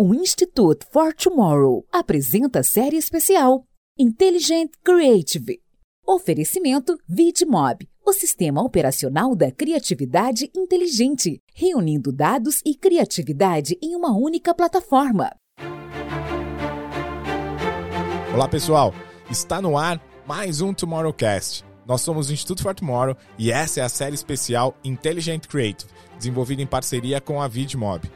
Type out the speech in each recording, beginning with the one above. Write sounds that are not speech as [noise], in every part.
O Institute for Tomorrow apresenta a série especial Intelligent Creative. Oferecimento VidMob, o sistema operacional da criatividade inteligente, reunindo dados e criatividade em uma única plataforma. Olá, pessoal! Está no ar mais um Tomorrowcast. Nós somos o Instituto for Tomorrow e essa é a série especial Intelligent Creative, desenvolvida em parceria com a VidMob.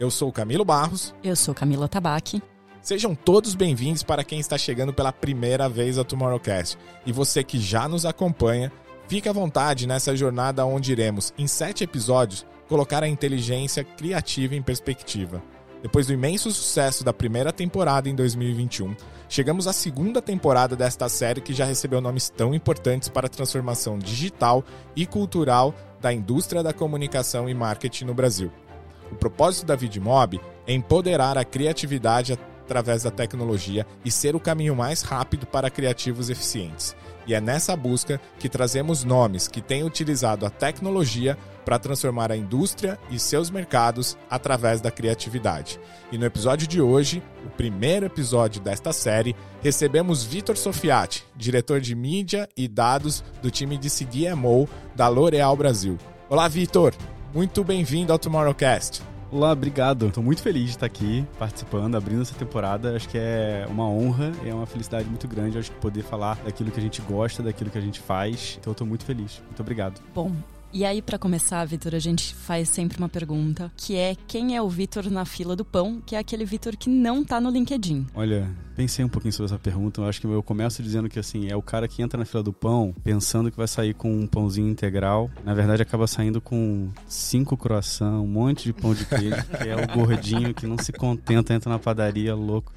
Eu sou Camilo Barros. Eu sou Camila Tabaque. Sejam todos bem-vindos para quem está chegando pela primeira vez ao Tomorrowcast. E você que já nos acompanha, fique à vontade nessa jornada onde iremos, em sete episódios, colocar a inteligência criativa em perspectiva. Depois do imenso sucesso da primeira temporada em 2021, chegamos à segunda temporada desta série que já recebeu nomes tão importantes para a transformação digital e cultural da indústria da comunicação e marketing no Brasil. O propósito da VidMob é empoderar a criatividade através da tecnologia e ser o caminho mais rápido para criativos eficientes. E é nessa busca que trazemos nomes que têm utilizado a tecnologia para transformar a indústria e seus mercados através da criatividade. E no episódio de hoje, o primeiro episódio desta série, recebemos Vitor Sofiati, diretor de mídia e dados do time de CDMO da L'Oréal Brasil. Olá, Vitor! Muito bem-vindo ao Tomorrowcast. Olá, obrigado. Estou muito feliz de estar aqui participando, abrindo essa temporada. Acho que é uma honra e é uma felicidade muito grande. Acho que poder falar daquilo que a gente gosta, daquilo que a gente faz. Então, estou muito feliz. Muito obrigado. Bom, e aí, para começar, Vitor, a gente faz sempre uma pergunta, que é quem é o Vitor na fila do pão, que é aquele Vitor que não tá no LinkedIn. Olha, pensei um pouquinho sobre essa pergunta. Eu acho que eu começo dizendo que assim, é o cara que entra na fila do pão pensando que vai sair com um pãozinho integral. Na verdade, acaba saindo com cinco croissants, um monte de pão de queijo, que é o gordinho que não se contenta, entra na padaria louco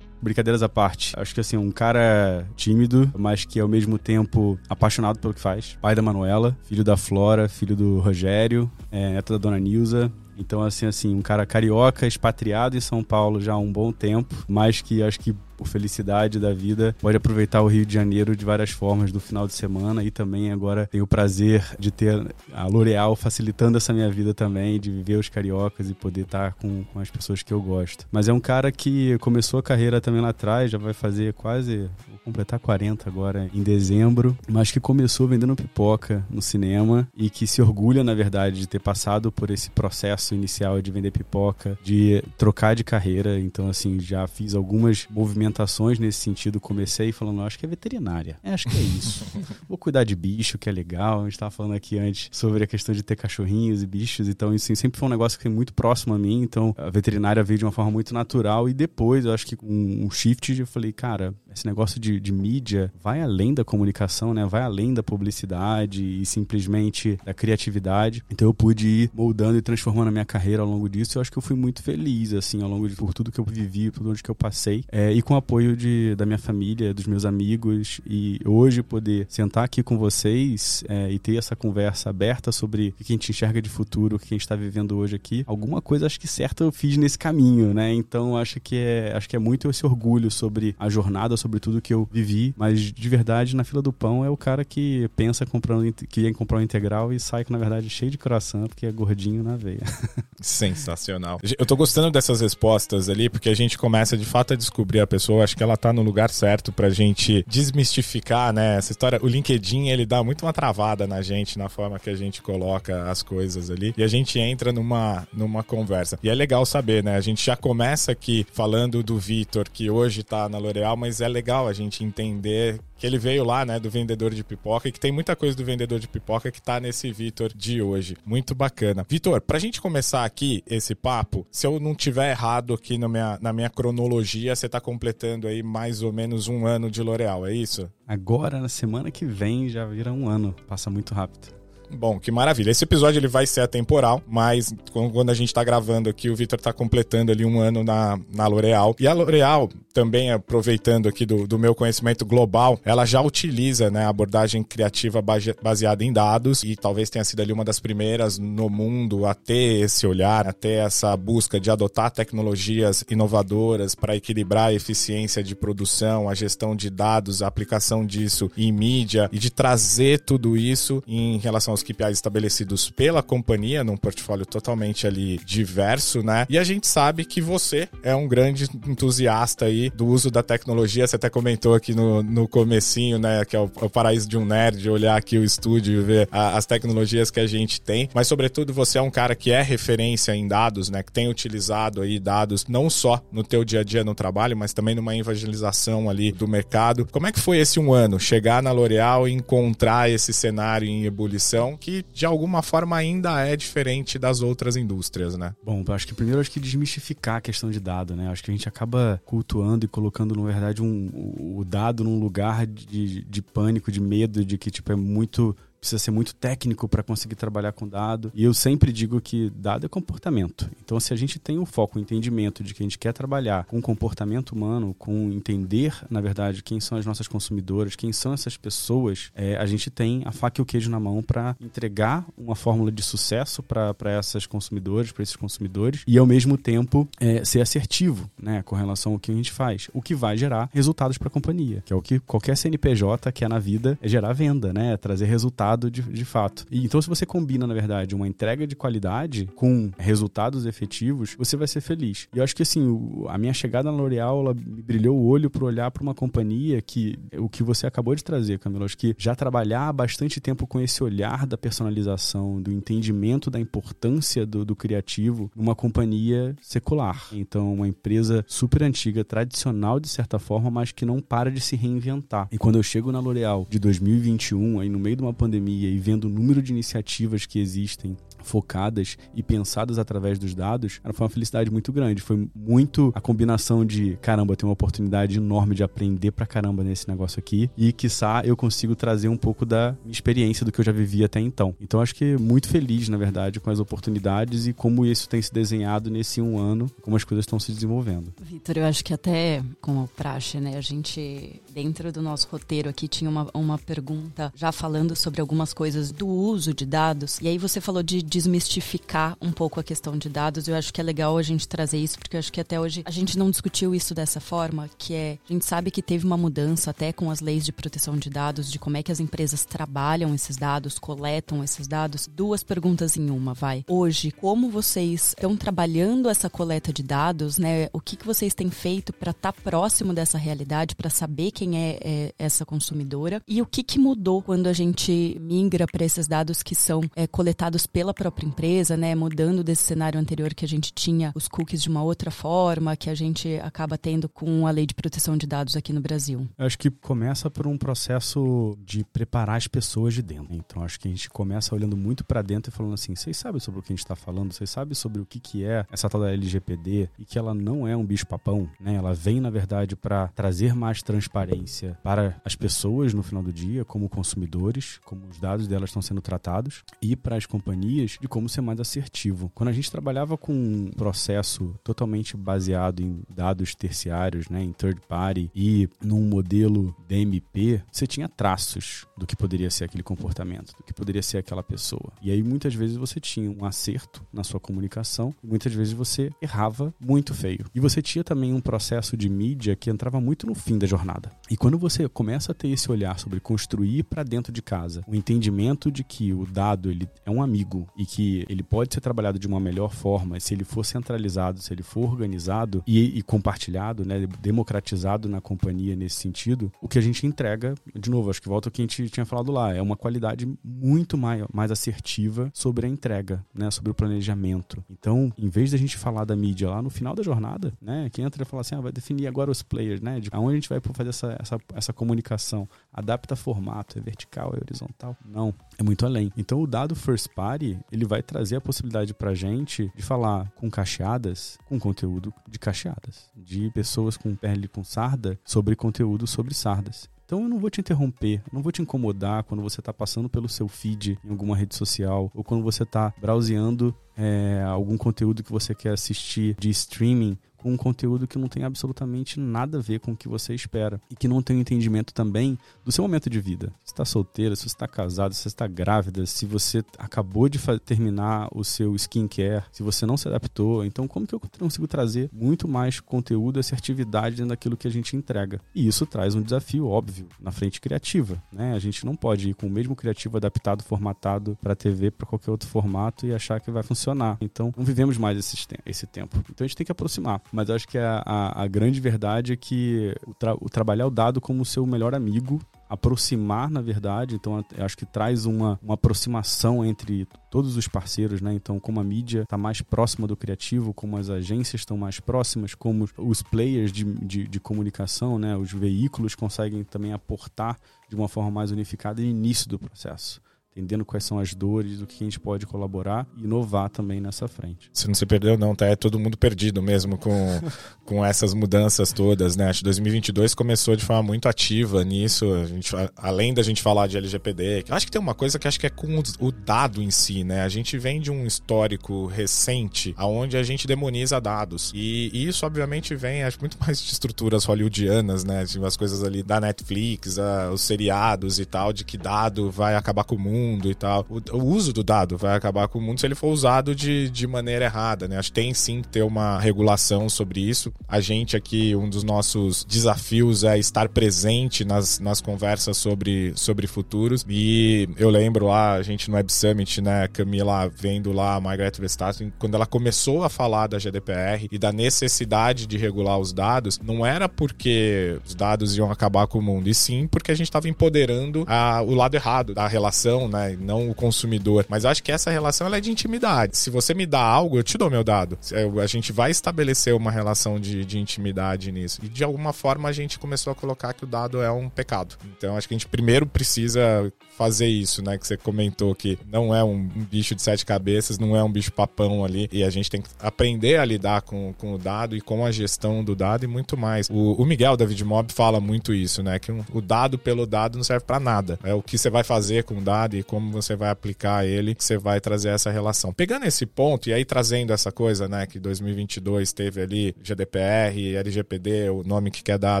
brincadeiras à parte. Acho que assim, um cara tímido, mas que ao mesmo tempo apaixonado pelo que faz. Pai da Manuela, filho da Flora, filho do Rogério, é, neto da Dona Nilza. Então, assim, assim, um cara carioca, expatriado em São Paulo já há um bom tempo, mas que acho que por felicidade da vida, pode aproveitar o Rio de Janeiro de várias formas do final de semana e também agora tenho o prazer de ter a L'Oréal facilitando essa minha vida também, de viver os cariocas e poder estar com, com as pessoas que eu gosto. Mas é um cara que começou a carreira também lá atrás, já vai fazer quase completar 40 agora em dezembro, mas que começou vendendo pipoca no cinema e que se orgulha, na verdade, de ter passado por esse processo inicial de vender pipoca, de trocar de carreira. Então, assim, já fiz algumas movimentações nesse sentido. Comecei falando, acho que é veterinária. É, acho que é isso. [laughs] Vou cuidar de bicho, que é legal. A gente estava falando aqui antes sobre a questão de ter cachorrinhos e bichos. Então, isso sempre foi um negócio que é muito próximo a mim. Então, a veterinária veio de uma forma muito natural. E depois, eu acho que com um shift, eu falei, cara, esse negócio de, de mídia vai além da comunicação, né? Vai além da publicidade e simplesmente da criatividade. Então eu pude ir moldando e transformando a minha carreira ao longo disso. Eu acho que eu fui muito feliz, assim, ao longo de por tudo que eu vivi, por onde que eu passei. É, e com o apoio de, da minha família, dos meus amigos. E hoje poder sentar aqui com vocês é, e ter essa conversa aberta sobre o que a gente enxerga de futuro, o que a gente está vivendo hoje aqui. Alguma coisa acho que certa eu fiz nesse caminho, né? Então acho que é, acho que é muito esse orgulho sobre a jornada, sobre tudo que eu vivi, mas de verdade, na fila do pão é o cara que pensa comprando, que ia comprar um integral e sai, na verdade, cheio de coração, porque é gordinho na veia. [laughs] Sensacional. Eu tô gostando dessas respostas ali, porque a gente começa de fato a descobrir a pessoa. Acho que ela tá no lugar certo pra gente desmistificar, né? Essa história. O LinkedIn, ele dá muito uma travada na gente, na forma que a gente coloca as coisas ali. E a gente entra numa, numa conversa. E é legal saber, né? A gente já começa aqui falando do Vitor, que hoje tá na L'Oréal, mas é legal a gente entender que ele veio lá, né, do vendedor de pipoca e que tem muita coisa do vendedor de pipoca que tá nesse Vitor de hoje. Muito bacana. Vitor, pra gente começar aqui esse papo, se eu não tiver errado aqui na minha, na minha cronologia, você tá completando aí mais ou menos um ano de L'Oréal, é isso? Agora, na semana que vem, já vira um ano. Passa muito rápido. Bom, que maravilha. Esse episódio ele vai ser atemporal, mas quando a gente tá gravando aqui, o Vitor tá completando ali um ano na, na L'Oréal. E a L'Oréal, também aproveitando aqui do, do meu conhecimento global, ela já utiliza né, abordagem criativa baseada em dados e talvez tenha sido ali uma das primeiras no mundo a ter esse olhar, a ter essa busca de adotar tecnologias inovadoras para equilibrar a eficiência de produção, a gestão de dados, a aplicação disso em mídia e de trazer tudo isso em relação aos KPIs estabelecidos pela companhia, num portfólio totalmente ali diverso, né? E a gente sabe que você é um grande entusiasta aí do uso da tecnologia. Você até comentou aqui no, no comecinho, né? Que é o, é o paraíso de um nerd, olhar aqui o estúdio e ver a, as tecnologias que a gente tem. Mas, sobretudo, você é um cara que é referência em dados, né? Que tem utilizado aí dados não só no teu dia a dia no trabalho, mas também numa evangelização ali do mercado. Como é que foi esse um ano? Chegar na L'Oréal e encontrar esse cenário em ebulição que, de alguma forma, ainda é diferente das outras indústrias, né? Bom, acho que primeiro acho que desmistificar a questão de dado, né? Acho que a gente acaba cultuando e colocando, na verdade, um, o dado num lugar de, de pânico, de medo, de que tipo é muito precisa ser muito técnico para conseguir trabalhar com dado. E eu sempre digo que dado é comportamento. Então, se a gente tem o foco, o entendimento de que a gente quer trabalhar com comportamento humano, com entender, na verdade, quem são as nossas consumidoras, quem são essas pessoas, é, a gente tem a faca e o queijo na mão para entregar uma fórmula de sucesso para essas consumidoras, para esses consumidores, e ao mesmo tempo é, ser assertivo né, com relação ao que a gente faz, o que vai gerar resultados para a companhia, que é o que qualquer CNPJ quer na vida, é gerar venda, né, é trazer resultados resultado de, de fato. E, então, se você combina, na verdade, uma entrega de qualidade com resultados efetivos, você vai ser feliz. E eu acho que, assim, o, a minha chegada na L'Oréal, ela me brilhou o olho para olhar para uma companhia que, o que você acabou de trazer, Camilo, acho que já trabalhar há bastante tempo com esse olhar da personalização, do entendimento da importância do, do criativo numa companhia secular. Então, uma empresa super antiga, tradicional de certa forma, mas que não para de se reinventar. E quando eu chego na L'Oréal de 2021, aí no meio de uma pandemia, pandemia e vendo o número de iniciativas que existem focadas e pensadas através dos dados, foi uma felicidade muito grande. Foi muito a combinação de, caramba, tem uma oportunidade enorme de aprender pra caramba nesse negócio aqui e, quiçá, eu consigo trazer um pouco da experiência do que eu já vivi até então. Então, acho que muito feliz, na verdade, com as oportunidades e como isso tem se desenhado nesse um ano, como as coisas estão se desenvolvendo. Vitor, eu acho que até como praxe, né, a gente, dentro do nosso roteiro aqui, tinha uma, uma pergunta já falando sobre algumas coisas do uso de dados, e aí você falou de desmistificar um pouco a questão de dados. Eu acho que é legal a gente trazer isso, porque eu acho que até hoje a gente não discutiu isso dessa forma, que é, a gente sabe que teve uma mudança até com as leis de proteção de dados, de como é que as empresas trabalham esses dados, coletam esses dados. Duas perguntas em uma, vai. Hoje, como vocês estão trabalhando essa coleta de dados, né? O que, que vocês têm feito para estar tá próximo dessa realidade, para saber quem é, é, essa consumidora? E o que, que mudou quando a gente migra para esses dados que são é, coletados pela própria empresa, né? Mudando desse cenário anterior que a gente tinha os cookies de uma outra forma, que a gente acaba tendo com a lei de proteção de dados aqui no Brasil? Eu acho que começa por um processo de preparar as pessoas de dentro. Então acho que a gente começa olhando muito para dentro e falando assim: vocês sabem sobre o que a gente está falando? Vocês sabem sobre o que, que é essa tal da LGPD e que ela não é um bicho-papão, né? Ela vem, na verdade, para trazer mais transparência para as pessoas no final do dia, como consumidores, como os dados delas estão sendo tratados, e para as companhias de como ser mais assertivo. Quando a gente trabalhava com um processo totalmente baseado em dados terciários, né, em third party e num modelo DMP, você tinha traços do que poderia ser aquele comportamento, do que poderia ser aquela pessoa. E aí muitas vezes você tinha um acerto na sua comunicação, muitas vezes você errava muito feio. E você tinha também um processo de mídia que entrava muito no fim da jornada. E quando você começa a ter esse olhar sobre construir para dentro de casa, o entendimento de que o dado ele é um amigo e que ele pode ser trabalhado de uma melhor forma se ele for centralizado, se ele for organizado e, e compartilhado, né, democratizado na companhia nesse sentido, o que a gente entrega, de novo, acho que volta ao que a gente tinha falado lá, é uma qualidade muito mais, mais assertiva sobre a entrega, né, sobre o planejamento. Então, em vez da gente falar da mídia lá no final da jornada, né, quem entra e fala assim, ah, vai definir agora os players, né, de aonde a gente vai fazer essa, essa, essa comunicação, adapta formato, é vertical, é horizontal? Não, é muito além. Então, o dado first party, ele vai trazer a possibilidade pra gente de falar com cacheadas, com conteúdo de cacheadas, de pessoas com pele com sarda sobre conteúdo sobre sardas. Então eu não vou te interromper, não vou te incomodar quando você está passando pelo seu feed em alguma rede social ou quando você está browseando é, algum conteúdo que você quer assistir de streaming com um conteúdo que não tem absolutamente nada a ver com o que você espera e que não tem um entendimento também do seu momento de vida. Se está solteira, se você está casado, se você está grávida, se você acabou de terminar o seu skincare, se você não se adaptou, então como que eu consigo trazer muito mais conteúdo, assertividade dentro daquilo que a gente entrega? E isso traz um desafio óbvio na frente criativa, né? A gente não pode ir com o mesmo criativo adaptado, formatado para TV, para qualquer outro formato e achar que vai funcionar. Então, não vivemos mais esse, esse tempo. Então, a gente tem que aproximar. Mas eu acho que a, a, a grande verdade é que o, tra o trabalhar o dado como seu melhor amigo aproximar, na verdade. Então, acho que traz uma, uma aproximação entre todos os parceiros, né? Então, como a mídia está mais próxima do criativo, como as agências estão mais próximas, como os players de, de, de, comunicação, né? Os veículos conseguem também aportar de uma forma mais unificada no início do processo entendendo quais são as dores, do que a gente pode colaborar e inovar também nessa frente. Você não se perdeu não, tá? É todo mundo perdido mesmo com, [laughs] com essas mudanças todas, né? Acho que 2022 começou de forma muito ativa nisso, a gente, além da gente falar de LGPD, acho que tem uma coisa que acho que é com o dado em si, né? A gente vem de um histórico recente aonde a gente demoniza dados e, e isso obviamente vem acho muito mais de estruturas hollywoodianas, né? As coisas ali da Netflix, a, os seriados e tal, de que dado vai acabar com o mundo mundo e tal. O, o, uso do dado vai acabar com o mundo se ele for usado de, de maneira errada, né? Acho que tem sim que ter uma regulação sobre isso. A gente aqui, um dos nossos desafios é estar presente nas, nas conversas sobre, sobre futuros. E eu lembro lá, a gente no Web Summit, né, Camila vendo lá a Margaret Vestager, quando ela começou a falar da GDPR e da necessidade de regular os dados, não era porque os dados iam acabar com o mundo, e sim porque a gente estava empoderando a, o lado errado da relação né? Não o consumidor. Mas acho que essa relação é de intimidade. Se você me dá algo, eu te dou meu dado. A gente vai estabelecer uma relação de, de intimidade nisso. E de alguma forma a gente começou a colocar que o dado é um pecado. Então acho que a gente primeiro precisa fazer isso, né? Que você comentou que não é um, um bicho de sete cabeças, não é um bicho papão ali. E a gente tem que aprender a lidar com, com o dado e com a gestão do dado e muito mais. O, o Miguel David Mob fala muito isso, né? Que um, o dado pelo dado não serve para nada. É o que você vai fazer com o dado como você vai aplicar ele, você vai trazer essa relação. Pegando esse ponto e aí trazendo essa coisa, né, que 2022 teve ali GDPR, LGPD, o nome que quer dar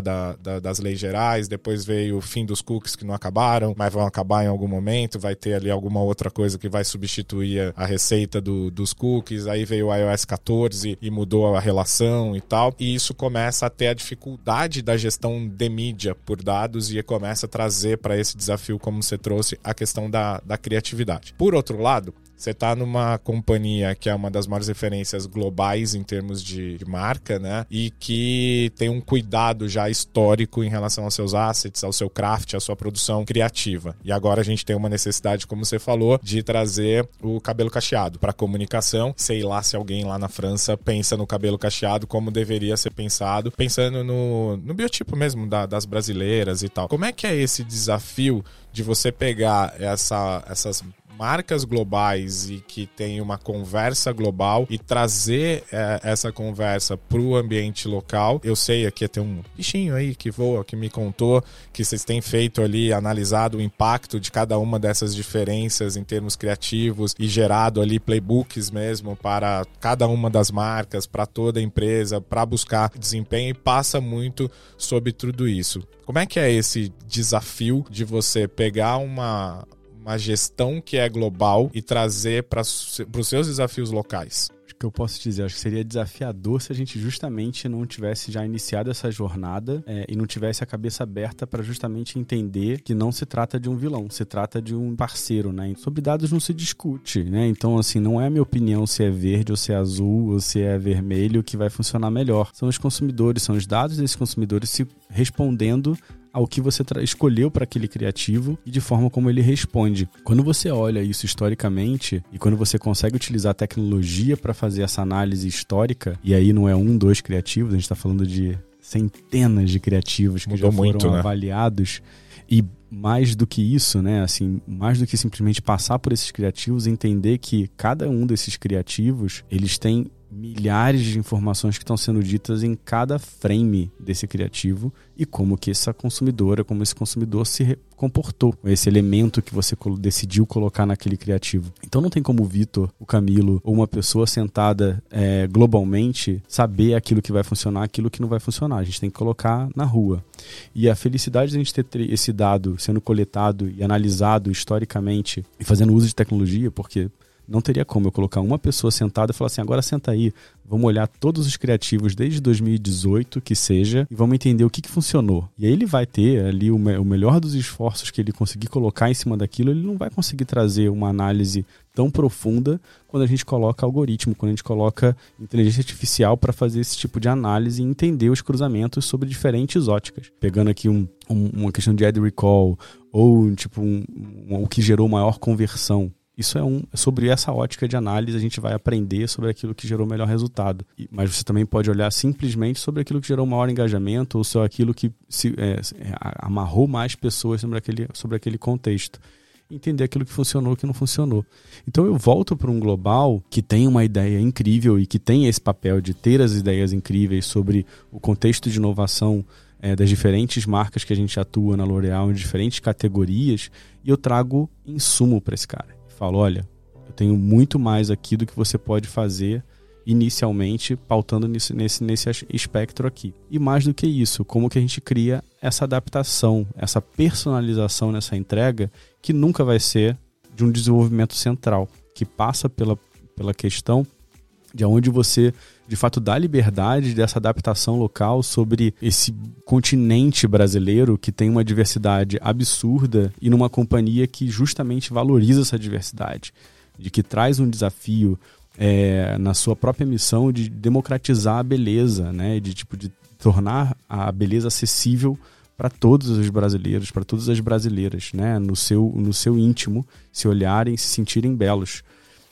da, da, das leis gerais, depois veio o fim dos cookies que não acabaram, mas vão acabar em algum momento, vai ter ali alguma outra coisa que vai substituir a receita do, dos cookies, aí veio o iOS 14 e mudou a relação e tal, e isso começa a ter a dificuldade da gestão de mídia por dados e começa a trazer para esse desafio, como você trouxe, a questão da da, criatividade. Por outro lado, você está numa companhia que é uma das maiores referências globais em termos de, de, marca, né? E que tem um cuidado já histórico em relação aos seus assets, ao seu craft, à sua produção criativa. E agora a gente tem uma necessidade, como você falou, de trazer o cabelo cacheado para comunicação. Sei lá se alguém lá na França pensa no cabelo cacheado como deveria ser pensado, pensando no, no biotipo mesmo da, das brasileiras e tal. Como é que é esse desafio de você pegar essa, essas marcas globais e que tem uma conversa global e trazer é, essa conversa para o ambiente local. Eu sei aqui tem um bichinho aí que voa, que me contou que vocês têm feito ali, analisado o impacto de cada uma dessas diferenças em termos criativos e gerado ali playbooks mesmo para cada uma das marcas, para toda a empresa, para buscar desempenho e passa muito sobre tudo isso. Como é que é esse desafio de você pegar uma uma gestão que é global e trazer para os seus desafios locais? O que eu posso dizer? Acho que seria desafiador se a gente justamente não tivesse já iniciado essa jornada é, e não tivesse a cabeça aberta para justamente entender que não se trata de um vilão, se trata de um parceiro, né? Sobre dados não se discute, né? Então, assim, não é a minha opinião se é verde ou se é azul ou se é vermelho que vai funcionar melhor. São os consumidores, são os dados desses consumidores se respondendo ao que você escolheu para aquele criativo e de forma como ele responde. Quando você olha isso historicamente e quando você consegue utilizar a tecnologia para fazer essa análise histórica, e aí não é um, dois criativos, a gente está falando de centenas de criativos que Mudou já foram muito, né? avaliados e mais do que isso, né? Assim, mais do que simplesmente passar por esses criativos, entender que cada um desses criativos, eles têm milhares de informações que estão sendo ditas em cada frame desse criativo e como que essa consumidora, como esse consumidor se comportou, esse elemento que você decidiu colocar naquele criativo. Então não tem como o Vitor, o Camilo ou uma pessoa sentada é, globalmente saber aquilo que vai funcionar, aquilo que não vai funcionar. A gente tem que colocar na rua. E a felicidade de a gente ter esse dado sendo coletado e analisado historicamente e fazendo uso de tecnologia, porque não teria como eu colocar uma pessoa sentada e falar assim: agora senta aí, vamos olhar todos os criativos desde 2018, que seja, e vamos entender o que, que funcionou. E aí ele vai ter ali o, me o melhor dos esforços que ele conseguir colocar em cima daquilo, ele não vai conseguir trazer uma análise tão profunda quando a gente coloca algoritmo, quando a gente coloca inteligência artificial para fazer esse tipo de análise e entender os cruzamentos sobre diferentes óticas. Pegando aqui um, um, uma questão de ad recall ou tipo um, o que gerou maior conversão. Isso é um sobre essa ótica de análise a gente vai aprender sobre aquilo que gerou melhor resultado. Mas você também pode olhar simplesmente sobre aquilo que gerou maior engajamento ou sobre aquilo que se, é amarrou mais pessoas sobre aquele, sobre aquele contexto entender aquilo que funcionou e que não funcionou. Então eu volto para um global que tem uma ideia incrível e que tem esse papel de ter as ideias incríveis sobre o contexto de inovação é, das diferentes marcas que a gente atua na L'Oréal em diferentes categorias e eu trago insumo para esse cara falo, olha, eu tenho muito mais aqui do que você pode fazer inicialmente pautando nesse, nesse, nesse espectro aqui. E mais do que isso, como que a gente cria essa adaptação, essa personalização nessa entrega que nunca vai ser de um desenvolvimento central, que passa pela, pela questão de onde você de fato dá liberdade dessa adaptação local sobre esse continente brasileiro que tem uma diversidade absurda e numa companhia que justamente valoriza essa diversidade, de que traz um desafio é, na sua própria missão de democratizar a beleza, né, de tipo de tornar a beleza acessível para todos os brasileiros, para todas as brasileiras, né, no seu no seu íntimo, se olharem, se sentirem belos.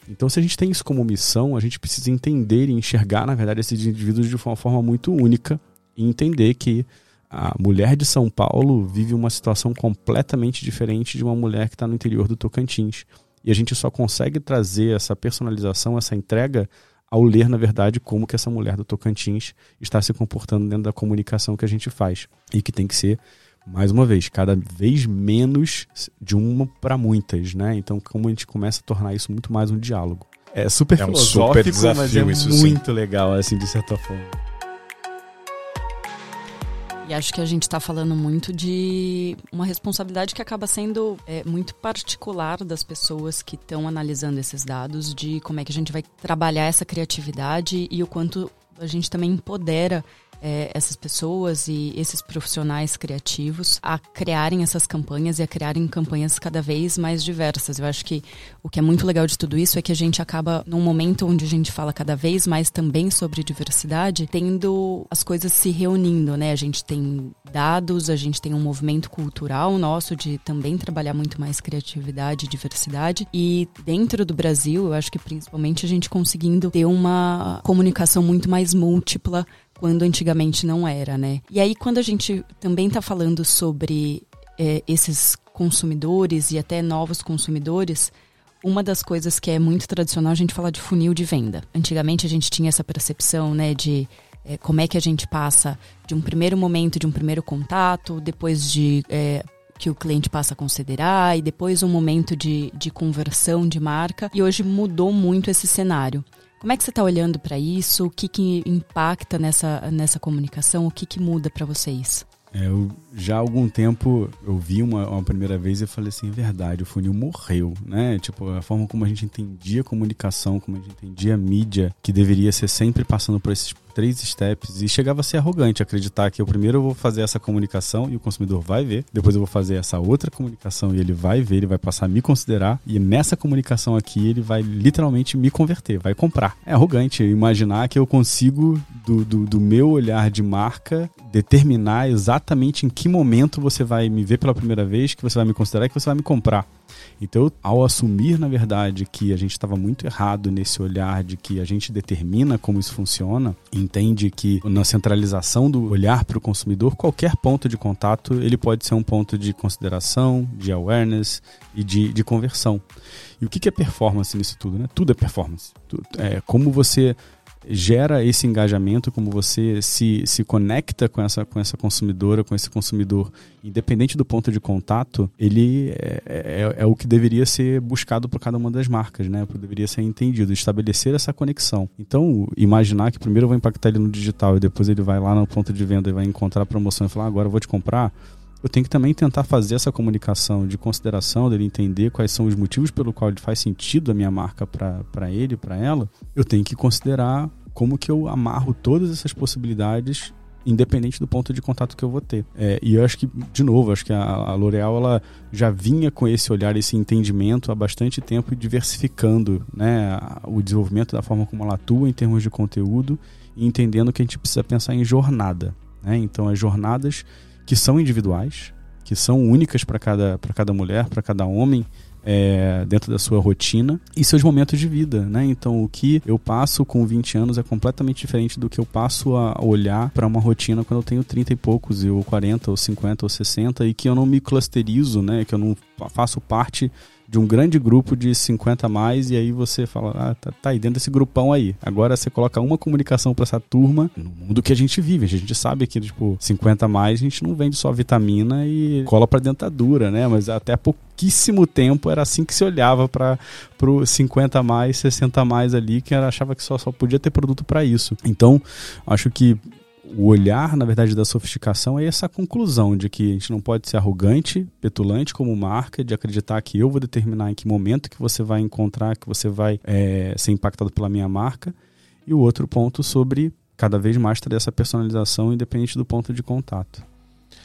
Então, se a gente tem isso como missão, a gente precisa entender e enxergar, na verdade, esses indivíduos de uma forma muito única e entender que a mulher de São Paulo vive uma situação completamente diferente de uma mulher que está no interior do Tocantins. E a gente só consegue trazer essa personalização, essa entrega, ao ler, na verdade, como que essa mulher do Tocantins está se comportando dentro da comunicação que a gente faz. E que tem que ser mais uma vez, cada vez menos de uma para muitas, né? Então, como a gente começa a tornar isso muito mais um diálogo. É super é um filosófico, super desafio, mas é muito sim. legal, assim, de certa forma. E acho que a gente está falando muito de uma responsabilidade que acaba sendo é, muito particular das pessoas que estão analisando esses dados, de como é que a gente vai trabalhar essa criatividade e o quanto a gente também empodera é, essas pessoas e esses profissionais criativos a criarem essas campanhas e a criarem campanhas cada vez mais diversas. Eu acho que o que é muito legal de tudo isso é que a gente acaba, num momento onde a gente fala cada vez mais também sobre diversidade, tendo as coisas se reunindo, né? A gente tem dados, a gente tem um movimento cultural nosso de também trabalhar muito mais criatividade e diversidade. E dentro do Brasil, eu acho que principalmente a gente conseguindo ter uma comunicação muito mais múltipla quando antigamente não era, né? E aí, quando a gente também está falando sobre é, esses consumidores e até novos consumidores, uma das coisas que é muito tradicional a gente falar de funil de venda. Antigamente a gente tinha essa percepção, né, de é, como é que a gente passa de um primeiro momento, de um primeiro contato, depois de é, que o cliente passa a considerar e depois um momento de, de conversão de marca. E hoje mudou muito esse cenário. Como é que você está olhando para isso? O que, que impacta nessa, nessa comunicação? O que, que muda para vocês? É, eu, já há algum tempo eu vi uma, uma primeira vez e falei assim, é verdade, o funil morreu, né? Tipo, a forma como a gente entendia a comunicação, como a gente entendia a mídia, que deveria ser sempre passando por esses três steps e chegava a ser arrogante acreditar que eu primeiro vou fazer essa comunicação e o consumidor vai ver, depois eu vou fazer essa outra comunicação e ele vai ver, ele vai passar a me considerar e nessa comunicação aqui ele vai literalmente me converter, vai comprar. É arrogante imaginar que eu consigo, do, do, do meu olhar de marca, determinar exatamente em que momento você vai me ver pela primeira vez, que você vai me considerar e que você vai me comprar. Então, ao assumir, na verdade, que a gente estava muito errado nesse olhar de que a gente determina como isso funciona, entende que na centralização do olhar para o consumidor, qualquer ponto de contato ele pode ser um ponto de consideração, de awareness e de, de conversão. E o que é performance nisso tudo? Né? Tudo é performance. É como você gera esse engajamento, como você se, se conecta com essa, com essa consumidora, com esse consumidor, independente do ponto de contato, ele é, é, é o que deveria ser buscado por cada uma das marcas, né? Deveria ser entendido, estabelecer essa conexão. Então, imaginar que primeiro eu vou impactar ele no digital e depois ele vai lá no ponto de venda e vai encontrar a promoção e falar, ah, agora eu vou te comprar eu tenho que também tentar fazer essa comunicação de consideração, dele entender quais são os motivos pelo qual faz sentido a minha marca para ele, para ela. Eu tenho que considerar como que eu amarro todas essas possibilidades independente do ponto de contato que eu vou ter. É, e eu acho que, de novo, acho que a, a L'Oréal ela já vinha com esse olhar, esse entendimento há bastante tempo diversificando né, o desenvolvimento da forma como ela atua em termos de conteúdo e entendendo que a gente precisa pensar em jornada. Né? Então, as jornadas que são individuais, que são únicas para cada, cada mulher, para cada homem, é, dentro da sua rotina e seus momentos de vida, né? Então, o que eu passo com 20 anos é completamente diferente do que eu passo a olhar para uma rotina quando eu tenho 30 e poucos, ou 40, ou 50, ou 60, e que eu não me clusterizo, né? Que eu não faço parte de um grande grupo de 50 a mais, e aí você fala, ah, tá, tá aí dentro desse grupão aí. Agora você coloca uma comunicação para essa turma no mundo que a gente vive. A gente sabe que, tipo, 50 a mais a gente não vende só vitamina e cola pra dentadura, né? Mas até há pouquíssimo tempo era assim que se olhava para pro 50 a mais, 60 a mais ali, que achava que só, só podia ter produto para isso. Então, acho que o olhar, na verdade, da sofisticação é essa conclusão de que a gente não pode ser arrogante, petulante como marca, de acreditar que eu vou determinar em que momento que você vai encontrar, que você vai é, ser impactado pela minha marca. E o outro ponto sobre cada vez mais ter essa personalização independente do ponto de contato.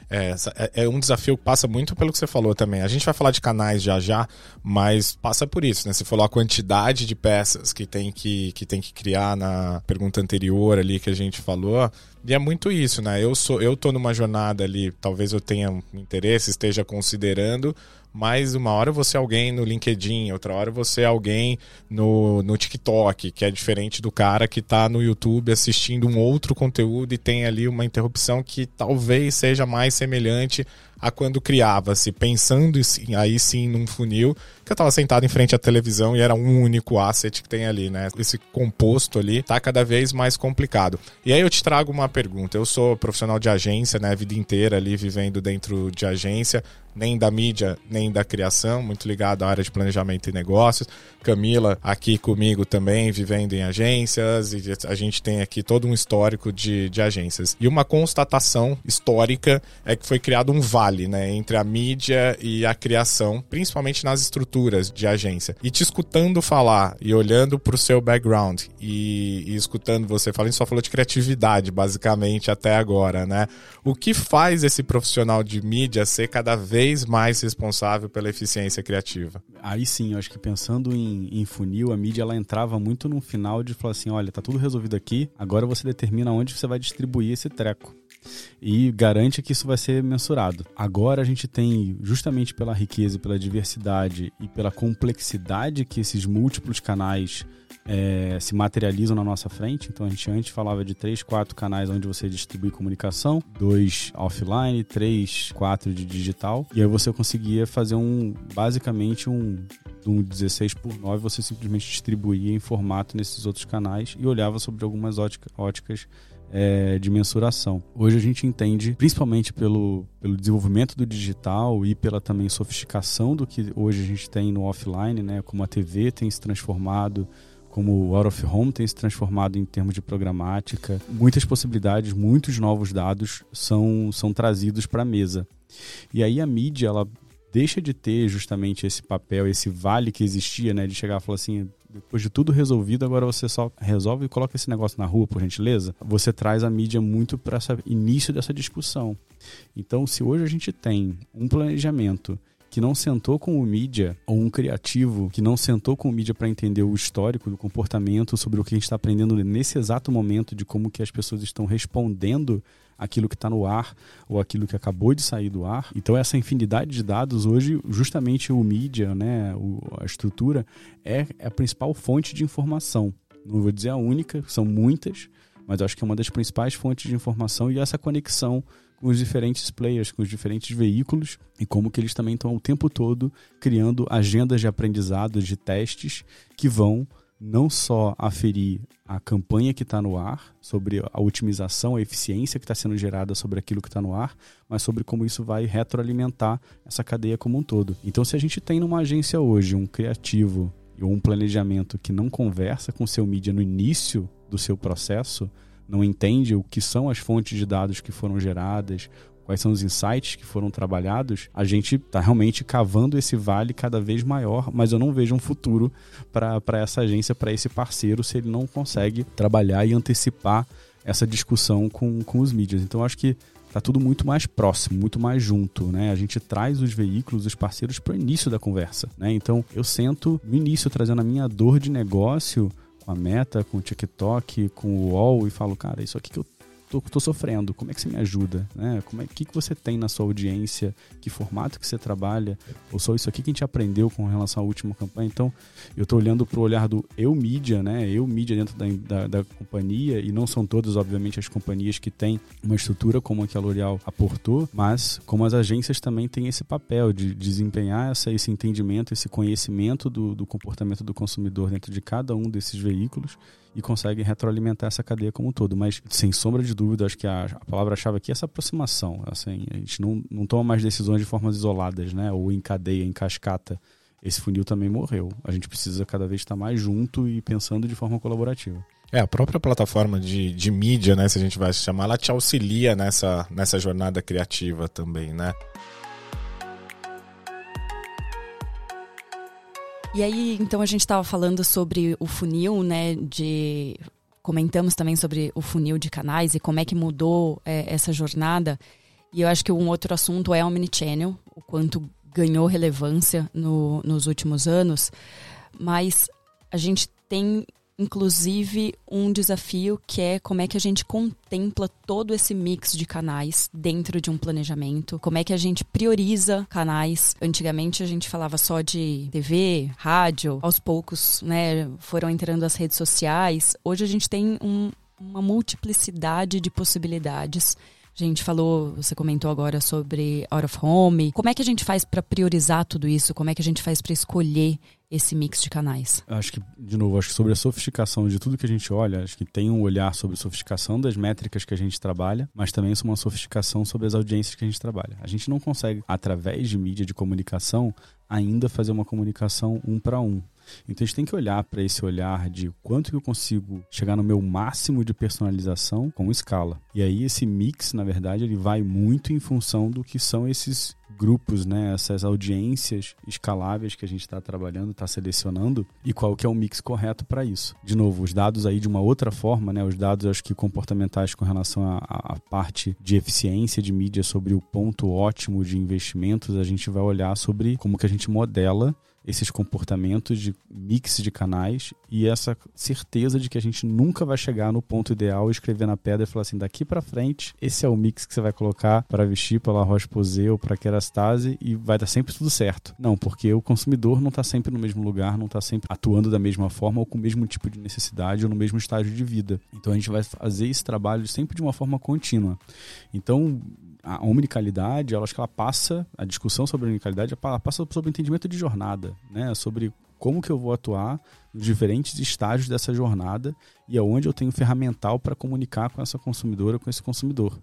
É, é, é, um desafio que passa muito pelo que você falou também. A gente vai falar de canais já já, mas passa por isso, né? Você falou a quantidade de peças que tem que, que, tem que criar na pergunta anterior ali que a gente falou. E é muito isso, né? Eu sou, eu tô numa jornada ali, talvez eu tenha interesse, esteja considerando, mas uma hora você é alguém no LinkedIn, outra hora você é alguém no, no TikTok, que é diferente do cara que está no YouTube assistindo um outro conteúdo e tem ali uma interrupção que talvez seja mais semelhante a quando criava-se, pensando aí sim num funil, que eu estava sentado em frente à televisão e era um único asset que tem ali, né? Esse composto ali tá cada vez mais complicado. E aí eu te trago uma pergunta. Eu sou profissional de agência, né? A vida inteira ali vivendo dentro de agência, nem da mídia, nem da criação, muito ligado à área de planejamento e negócios. Camila aqui comigo também, vivendo em agências, e a gente tem aqui todo um histórico de, de agências. E uma constatação histórica é que foi criado um vale né, entre a mídia e a criação, principalmente nas estruturas de agência. E te escutando falar e olhando para o seu background e, e escutando você falar, só falou de criatividade, basicamente, até agora, né? O que faz esse profissional de mídia ser cada vez mais responsável pela eficiência criativa? Aí sim, eu acho que pensando em em, funil, a mídia ela entrava muito no final de falar assim: olha, tá tudo resolvido aqui, agora você determina onde você vai distribuir esse treco. E garante que isso vai ser mensurado. Agora a gente tem, justamente pela riqueza, pela diversidade e pela complexidade que esses múltiplos canais é, se materializam na nossa frente. Então a gente antes falava de três, quatro canais onde você distribui comunicação, dois offline, três, quatro de digital. E aí você conseguia fazer um, basicamente um, um 16 por 9, você simplesmente distribuía em formato nesses outros canais e olhava sobre algumas ótica, óticas é, de mensuração. Hoje a gente entende, principalmente pelo, pelo desenvolvimento do digital e pela também sofisticação do que hoje a gente tem no offline, né, como a TV tem se transformado, como o Out of Home tem se transformado em termos de programática. Muitas possibilidades, muitos novos dados são, são trazidos para a mesa. E aí a mídia, ela deixa de ter justamente esse papel, esse vale que existia, né? De chegar e falar assim, depois de tudo resolvido, agora você só resolve e coloca esse negócio na rua, por gentileza. Você traz a mídia muito para início dessa discussão. Então, se hoje a gente tem um planejamento que não sentou com o mídia, ou um criativo que não sentou com o mídia para entender o histórico do comportamento, sobre o que a gente está aprendendo nesse exato momento, de como que as pessoas estão respondendo aquilo que está no ar ou aquilo que acabou de sair do ar. Então essa infinidade de dados hoje, justamente o mídia, né, a estrutura é, é a principal fonte de informação. Não vou dizer a única, são muitas, mas acho que é uma das principais fontes de informação e essa conexão os diferentes players, com os diferentes veículos e como que eles também estão o tempo todo criando agendas de aprendizado, de testes que vão não só aferir a campanha que está no ar, sobre a otimização, a eficiência que está sendo gerada sobre aquilo que está no ar, mas sobre como isso vai retroalimentar essa cadeia como um todo. Então, se a gente tem numa agência hoje um criativo ou um planejamento que não conversa com o seu mídia no início do seu processo, não entende o que são as fontes de dados que foram geradas, quais são os insights que foram trabalhados, a gente está realmente cavando esse vale cada vez maior, mas eu não vejo um futuro para essa agência, para esse parceiro, se ele não consegue trabalhar e antecipar essa discussão com, com os mídias. Então, acho que está tudo muito mais próximo, muito mais junto, né? A gente traz os veículos, os parceiros para o início da conversa, né? Então, eu sento no início trazendo a minha dor de negócio com a Meta, com o TikTok, com o UOL e falo, cara, isso aqui que eu tô, tô sofrendo, como é que você me ajuda? Né? Como é que, que você tem na sua audiência? Que formato que você trabalha? Ou só isso aqui que a gente aprendeu com relação à última campanha? Então, eu estou olhando para o olhar do eu mídia, né? Eu mídia dentro da, da, da, companhia, e não são todas, obviamente, as companhias que têm uma estrutura como a que a L'Oréal aportou, mas como as agências também têm esse papel de desempenhar essa, esse entendimento, esse conhecimento do, do comportamento do consumidor dentro de cada um desses veículos e conseguem retroalimentar essa cadeia como um todo. Mas, sem sombra de dúvida, acho que a, a palavra-chave aqui é essa aproximação. Assim, a gente não, não toma mais decisões de formas isoladas, né? ou em cadeia, em cascata. Esse funil também morreu. A gente precisa cada vez estar mais junto e pensando de forma colaborativa. É, a própria plataforma de, de mídia, né, se a gente vai chamar, ela te auxilia nessa, nessa jornada criativa também, né? E aí, então a gente estava falando sobre o funil, né? De comentamos também sobre o funil de canais e como é que mudou é, essa jornada. E eu acho que um outro assunto é o omnichannel, o quanto ganhou relevância no, nos últimos anos. Mas a gente tem inclusive um desafio que é como é que a gente contempla todo esse mix de canais dentro de um planejamento, como é que a gente prioriza canais. Antigamente a gente falava só de TV, rádio, aos poucos, né, foram entrando as redes sociais. Hoje a gente tem um, uma multiplicidade de possibilidades. A gente falou, você comentou agora sobre out of home. Como é que a gente faz para priorizar tudo isso? Como é que a gente faz para escolher esse mix de canais? Acho que, de novo, acho que sobre a sofisticação de tudo que a gente olha, acho que tem um olhar sobre a sofisticação das métricas que a gente trabalha, mas também uma sofisticação sobre as audiências que a gente trabalha. A gente não consegue, através de mídia de comunicação, ainda fazer uma comunicação um para um. Então a gente tem que olhar para esse olhar de quanto que eu consigo chegar no meu máximo de personalização com escala. E aí esse mix, na verdade, ele vai muito em função do que são esses grupos, né, essas audiências escaláveis que a gente está trabalhando, está selecionando e qual que é o mix correto para isso. De novo, os dados aí de uma outra forma, né, os dados acho que comportamentais com relação à parte de eficiência de mídia sobre o ponto ótimo de investimentos, a gente vai olhar sobre como que a gente modela esses comportamentos de mix de canais e essa certeza de que a gente nunca vai chegar no ponto ideal, escrever na pedra e falar assim, daqui para frente, esse é o mix que você vai colocar para vestir para La Roche-Posay ou para Kerastase e vai dar sempre tudo certo. Não, porque o consumidor não está sempre no mesmo lugar, não está sempre atuando da mesma forma ou com o mesmo tipo de necessidade ou no mesmo estágio de vida. Então a gente vai fazer esse trabalho sempre de uma forma contínua. Então, a omnicalidade, eu acho que ela passa, a discussão sobre a omnicalidade ela passa sobre o entendimento de jornada, né? Sobre como que eu vou atuar nos diferentes estágios dessa jornada e aonde eu tenho ferramental para comunicar com essa consumidora, com esse consumidor.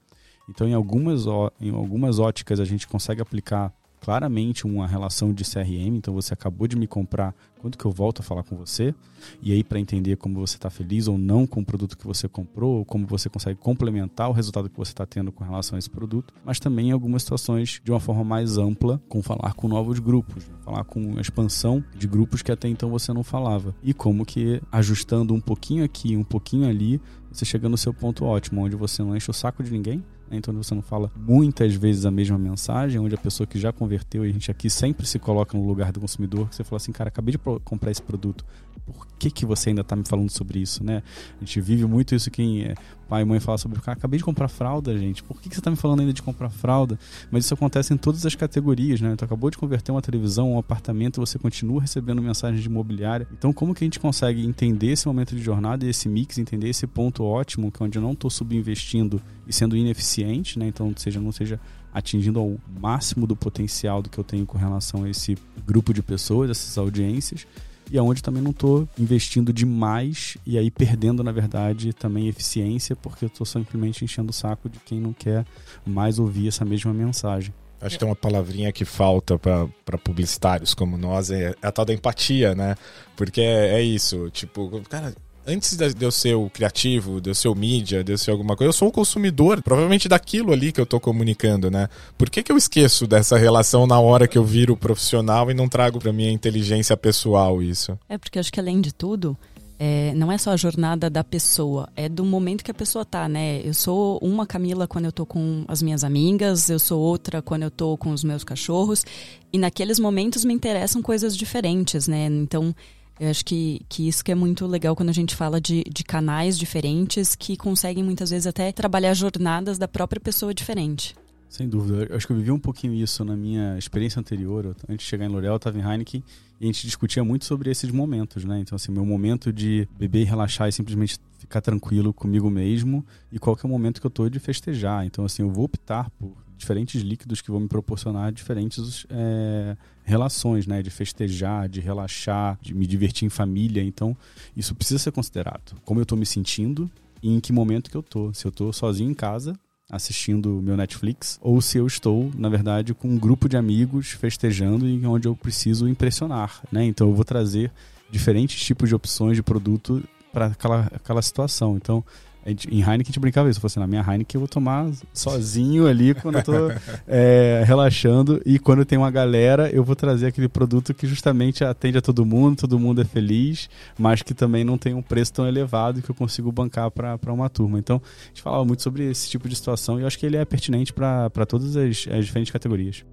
Então, em algumas, em algumas óticas, a gente consegue aplicar claramente uma relação de CRM. Então você acabou de me comprar, quando que eu volto a falar com você? E aí para entender como você está feliz ou não com o produto que você comprou, ou como você consegue complementar o resultado que você está tendo com relação a esse produto, mas também em algumas situações de uma forma mais ampla, com falar com novos grupos, né? falar com a expansão de grupos que até então você não falava. E como que ajustando um pouquinho aqui, um pouquinho ali, você chega no seu ponto ótimo, onde você não enche o saco de ninguém? Então você não fala muitas vezes a mesma mensagem, onde a pessoa que já converteu, e a gente aqui sempre se coloca no lugar do consumidor, que você fala assim, cara, acabei de comprar esse produto, por que, que você ainda está me falando sobre isso, né? A gente vive muito isso quem é pai e mãe fala sobre, cara, acabei de comprar fralda, gente, por que, que você está me falando ainda de comprar fralda? Mas isso acontece em todas as categorias, né? Tu acabou de converter uma televisão, um apartamento, você continua recebendo mensagens de imobiliária. Então, como que a gente consegue entender esse momento de jornada e esse mix, entender esse ponto ótimo, que é onde eu não estou subinvestindo e sendo ineficiente, né? Então, seja, não seja atingindo ao máximo do potencial do que eu tenho com relação a esse grupo de pessoas, essas audiências e aonde também não estou investindo demais e aí perdendo, na verdade, também eficiência, porque eu estou simplesmente enchendo o saco de quem não quer mais ouvir essa mesma mensagem. Acho que tem uma palavrinha que falta para publicitários como nós, é a tal da empatia, né? Porque é, é isso, tipo, cara, antes de eu ser o criativo, de eu ser o mídia, de eu ser alguma coisa, eu sou o consumidor, provavelmente daquilo ali que eu tô comunicando, né? Por que, que eu esqueço dessa relação na hora que eu viro profissional e não trago pra minha inteligência pessoal isso? É, porque acho que além de tudo, é, não é só a jornada da pessoa, é do momento que a pessoa tá, né? Eu sou uma Camila quando eu tô com as minhas amigas, eu sou outra quando eu tô com os meus cachorros, e naqueles momentos me interessam coisas diferentes, né? Então, eu acho que, que isso que é muito legal quando a gente fala de, de canais diferentes que conseguem muitas vezes até trabalhar jornadas da própria pessoa diferente. Sem dúvida. Eu acho que eu vivi um pouquinho isso na minha experiência anterior. Antes de chegar em L'Oréal, eu estava em Heineken e a gente discutia muito sobre esses momentos, né? Então, assim, meu momento de beber e relaxar e simplesmente ficar tranquilo comigo mesmo e qual que é o momento que eu tô de festejar. Então, assim, eu vou optar por diferentes líquidos que vão me proporcionar diferentes é, relações, né? De festejar, de relaxar, de me divertir em família. Então, isso precisa ser considerado. Como eu estou me sentindo e em que momento que eu tô. Se eu estou sozinho em casa, assistindo meu Netflix, ou se eu estou, na verdade, com um grupo de amigos festejando e onde eu preciso impressionar, né? Então eu vou trazer diferentes tipos de opções de produto para aquela, aquela situação. Então, Gente, em Heineken a gente brincava isso. Eu falei assim, na minha Heineken eu vou tomar sozinho ali quando eu tô [laughs] é, relaxando. E quando tem uma galera, eu vou trazer aquele produto que justamente atende a todo mundo, todo mundo é feliz, mas que também não tem um preço tão elevado que eu consigo bancar para uma turma. Então, a gente falava muito sobre esse tipo de situação e eu acho que ele é pertinente para todas as, as diferentes categorias.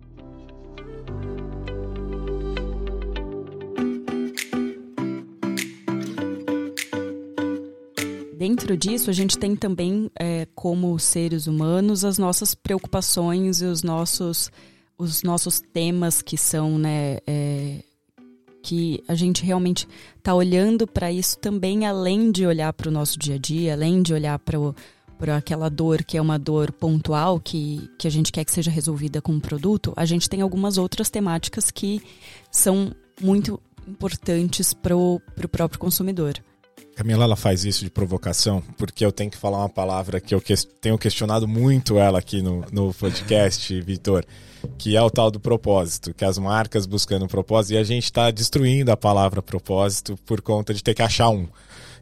Dentro disso, a gente tem também, é, como seres humanos, as nossas preocupações e os nossos, os nossos temas que são, né, é, que a gente realmente está olhando para isso também, além de olhar para o nosso dia a dia, além de olhar para aquela dor que é uma dor pontual que, que a gente quer que seja resolvida com um produto, a gente tem algumas outras temáticas que são muito importantes para o próprio consumidor. Camila, ela faz isso de provocação, porque eu tenho que falar uma palavra que eu que, tenho questionado muito ela aqui no, no podcast, [laughs] Vitor, que é o tal do propósito, que as marcas buscando propósito, e a gente está destruindo a palavra propósito por conta de ter que achar um.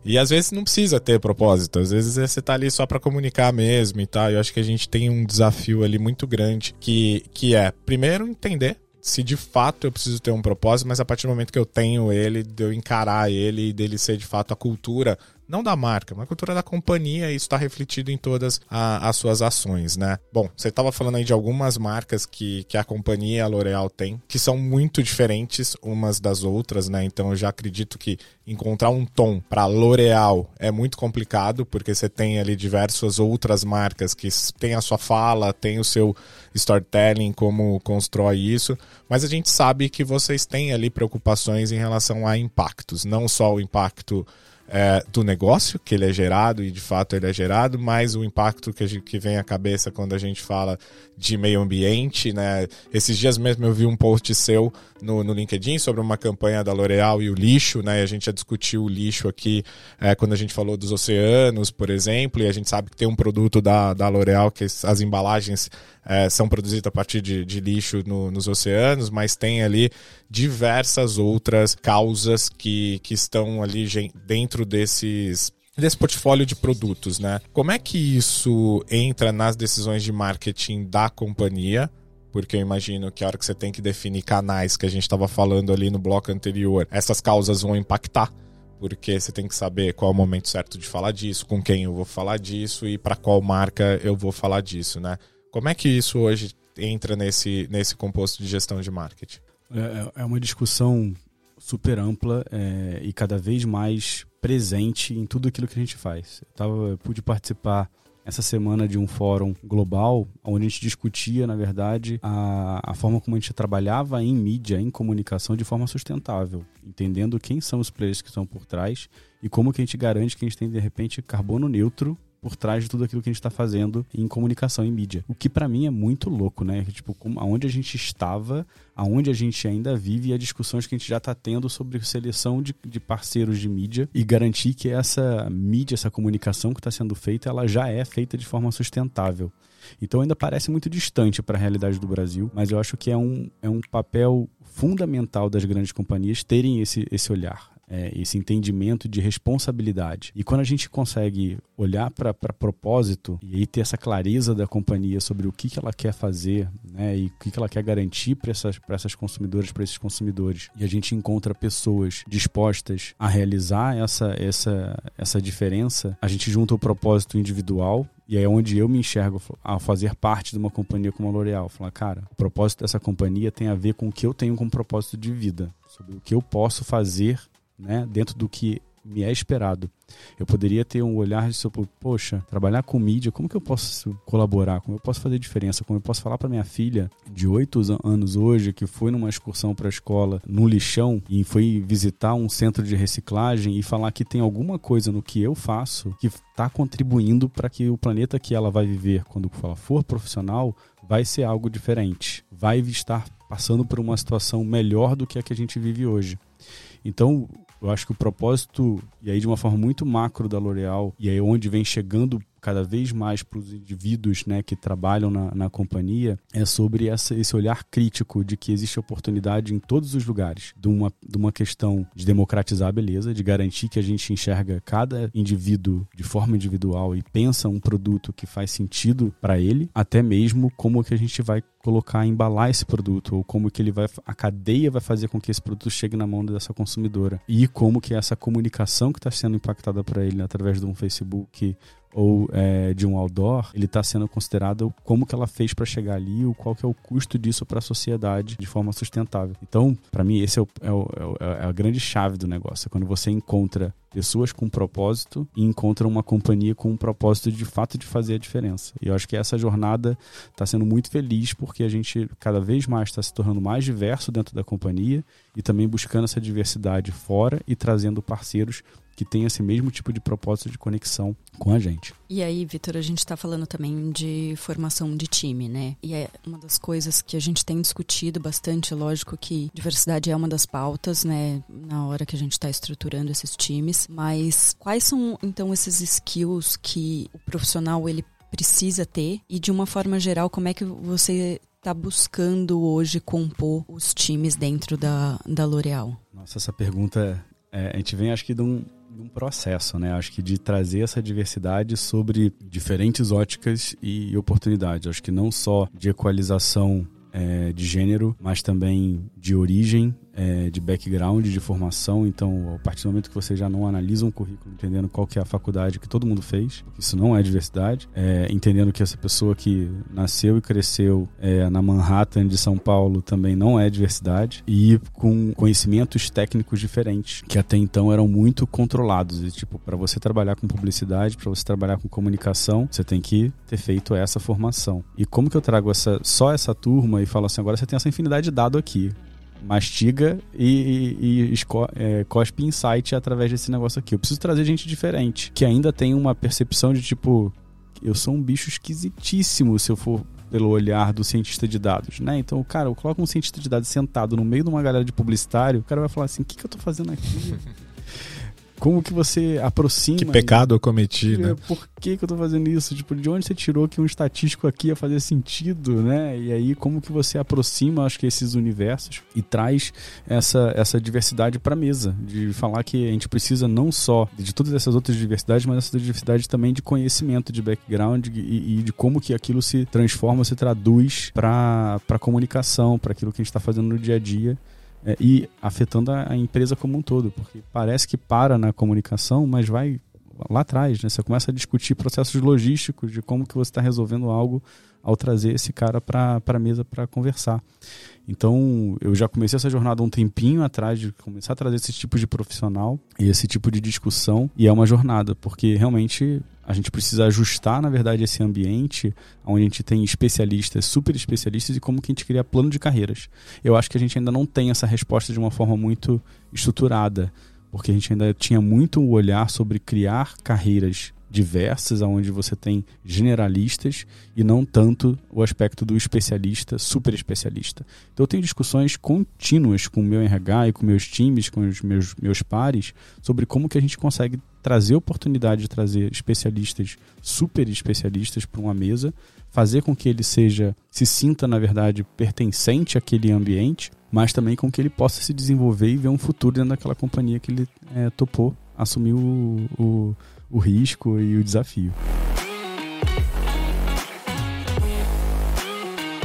E às vezes não precisa ter propósito, às vezes você tá ali só para comunicar mesmo e tal. Eu acho que a gente tem um desafio ali muito grande que, que é, primeiro, entender se de fato eu preciso ter um propósito, mas a partir do momento que eu tenho ele, de eu encarar ele e dele ser de fato a cultura não da marca, mas a cultura da companhia, e isso está refletido em todas a, as suas ações, né? Bom, você estava falando aí de algumas marcas que, que a companhia L'Oréal tem, que são muito diferentes umas das outras, né? Então eu já acredito que encontrar um tom para L'Oréal é muito complicado, porque você tem ali diversas outras marcas que têm a sua fala, tem o seu storytelling, como constrói isso, mas a gente sabe que vocês têm ali preocupações em relação a impactos, não só o impacto é, do negócio que ele é gerado e de fato ele é gerado, mas o impacto que, gente, que vem à cabeça quando a gente fala de meio ambiente, né? Esses dias mesmo eu vi um post seu no, no LinkedIn sobre uma campanha da L'Oréal e o lixo, né? E a gente já discutiu o lixo aqui é, quando a gente falou dos oceanos, por exemplo, e a gente sabe que tem um produto da, da L'Oréal que as embalagens é, são produzidas a partir de, de lixo no, nos oceanos, mas tem ali diversas outras causas que, que estão ali dentro desses desse portfólio de produtos, né? Como é que isso entra nas decisões de marketing da companhia? Porque eu imagino que a hora que você tem que definir canais, que a gente estava falando ali no bloco anterior, essas causas vão impactar. Porque você tem que saber qual é o momento certo de falar disso, com quem eu vou falar disso e para qual marca eu vou falar disso, né? Como é que isso hoje entra nesse, nesse composto de gestão de marketing? É, é, é uma discussão super ampla é, e cada vez mais presente em tudo aquilo que a gente faz. Eu, tava, eu pude participar essa semana de um fórum global onde a gente discutia, na verdade, a, a forma como a gente trabalhava em mídia, em comunicação de forma sustentável, entendendo quem são os players que estão por trás e como que a gente garante que a gente tem, de repente, carbono neutro por trás de tudo aquilo que a gente está fazendo em comunicação e mídia. O que para mim é muito louco, né? Tipo, aonde a gente estava, aonde a gente ainda vive e as discussões que a gente já está tendo sobre seleção de, de, parceiros de mídia e garantir que essa mídia, essa comunicação que está sendo feita, ela já é feita de forma sustentável. Então ainda parece muito distante para a realidade do Brasil, mas eu acho que é um, é um papel fundamental das grandes companhias terem esse, esse olhar é, esse entendimento de responsabilidade. E quando a gente consegue olhar para propósito e aí ter essa clareza da companhia sobre o que, que ela quer fazer né, e o que, que ela quer garantir para essas, essas consumidoras, para esses consumidores, e a gente encontra pessoas dispostas a realizar essa, essa, essa diferença, a gente junta o propósito individual e é onde eu me enxergo ao fazer parte de uma companhia como a L'Oréal. Falar, cara, o propósito dessa companhia tem a ver com o que eu tenho como propósito de vida, sobre o que eu posso fazer né, dentro do que me é esperado. Eu poderia ter um olhar de sobre, poxa, trabalhar com mídia, como que eu posso colaborar? Como eu posso fazer diferença? Como eu posso falar para minha filha de 8 anos hoje que foi numa excursão para a escola no lixão e foi visitar um centro de reciclagem e falar que tem alguma coisa no que eu faço que está contribuindo para que o planeta que ela vai viver quando ela for profissional vai ser algo diferente, vai estar passando por uma situação melhor do que a que a gente vive hoje. Então, eu acho que o propósito, e aí de uma forma muito macro da L'Oréal, e aí onde vem chegando cada vez mais para os indivíduos né, que trabalham na, na companhia é sobre essa, esse olhar crítico de que existe oportunidade em todos os lugares, de uma, de uma questão de democratizar a beleza, de garantir que a gente enxerga cada indivíduo de forma individual e pensa um produto que faz sentido para ele, até mesmo como que a gente vai colocar, embalar esse produto, ou como que ele vai, a cadeia vai fazer com que esse produto chegue na mão dessa consumidora. E como que essa comunicação que está sendo impactada para ele através de um Facebook ou é, de um outdoor, ele está sendo considerado como que ela fez para chegar ali, o qual que é o custo disso para a sociedade de forma sustentável. Então, para mim, esse é, o, é, o, é, é, a grande chave do negócio. É quando você encontra pessoas com propósito e encontra uma companhia com um propósito de fato de fazer a diferença. E eu acho que essa jornada está sendo muito feliz porque a gente cada vez mais está se tornando mais diverso dentro da companhia e também buscando essa diversidade fora e trazendo parceiros que tem esse mesmo tipo de propósito de conexão com a gente. E aí, Vitor, a gente está falando também de formação de time, né? E é uma das coisas que a gente tem discutido bastante, lógico que diversidade é uma das pautas, né, na hora que a gente está estruturando esses times, mas quais são então esses skills que o profissional ele precisa ter e de uma forma geral, como é que você está buscando hoje compor os times dentro da, da L'Oréal? Nossa, essa pergunta é, a gente vem, acho que, de um, num processo, né? Acho que de trazer essa diversidade sobre diferentes óticas e oportunidades. Acho que não só de equalização é, de gênero, mas também de origem é, de background, de formação. Então, a partir do momento que você já não analisa um currículo, entendendo qual que é a faculdade que todo mundo fez, isso não é diversidade, é, entendendo que essa pessoa que nasceu e cresceu é, na Manhattan de São Paulo também não é diversidade, e com conhecimentos técnicos diferentes, que até então eram muito controlados. E, tipo, para você trabalhar com publicidade, para você trabalhar com comunicação, você tem que ter feito essa formação. E como que eu trago essa, só essa turma e falo assim, agora você tem essa infinidade de dado aqui mastiga e, e, e é, cospe insight através desse negócio aqui. Eu preciso trazer gente diferente, que ainda tem uma percepção de tipo, eu sou um bicho esquisitíssimo se eu for pelo olhar do cientista de dados, né? Então, cara, eu coloco um cientista de dados sentado no meio de uma galera de publicitário, o cara vai falar assim: o que, que eu tô fazendo aqui? [laughs] como que você aproxima. Que pecado eu cometi, né? Por que, que eu tô fazendo isso? Tipo, de onde você tirou que um estatístico aqui ia fazer sentido, né? E aí, como que você aproxima, acho que, esses universos e traz essa, essa diversidade pra mesa? De falar que a gente precisa não só de todas essas outras diversidades, mas essa diversidade também de conhecimento, de background e, e de como que aquilo se transforma, se traduz para comunicação, para aquilo que a gente está fazendo no dia a dia é, e afetando a, a, empresa como um todo, porque parece que para na comunicação, mas vai lá atrás, né? Você começa a discutir processos logísticos de como que você está resolvendo algo ao trazer esse cara para a mesa para conversar. Então, eu já comecei essa jornada um tempinho atrás de começar a trazer esse tipo de profissional e esse tipo de discussão, e é uma jornada, porque realmente a gente precisa ajustar, na verdade, esse ambiente onde a gente tem especialistas, super especialistas, e como que a gente cria plano de carreiras. Eu acho que a gente ainda não tem essa resposta de uma forma muito estruturada, porque a gente ainda tinha muito o olhar sobre criar carreiras diversas, onde você tem generalistas e não tanto o aspecto do especialista, super especialista. Então eu tenho discussões contínuas com o meu RH e com meus times, com os meus, meus pares, sobre como que a gente consegue trazer oportunidade de trazer especialistas, super especialistas para uma mesa, fazer com que ele seja, se sinta, na verdade, pertencente àquele ambiente, mas também com que ele possa se desenvolver e ver um futuro dentro daquela companhia que ele é, topou, assumiu o, o, o risco e o desafio.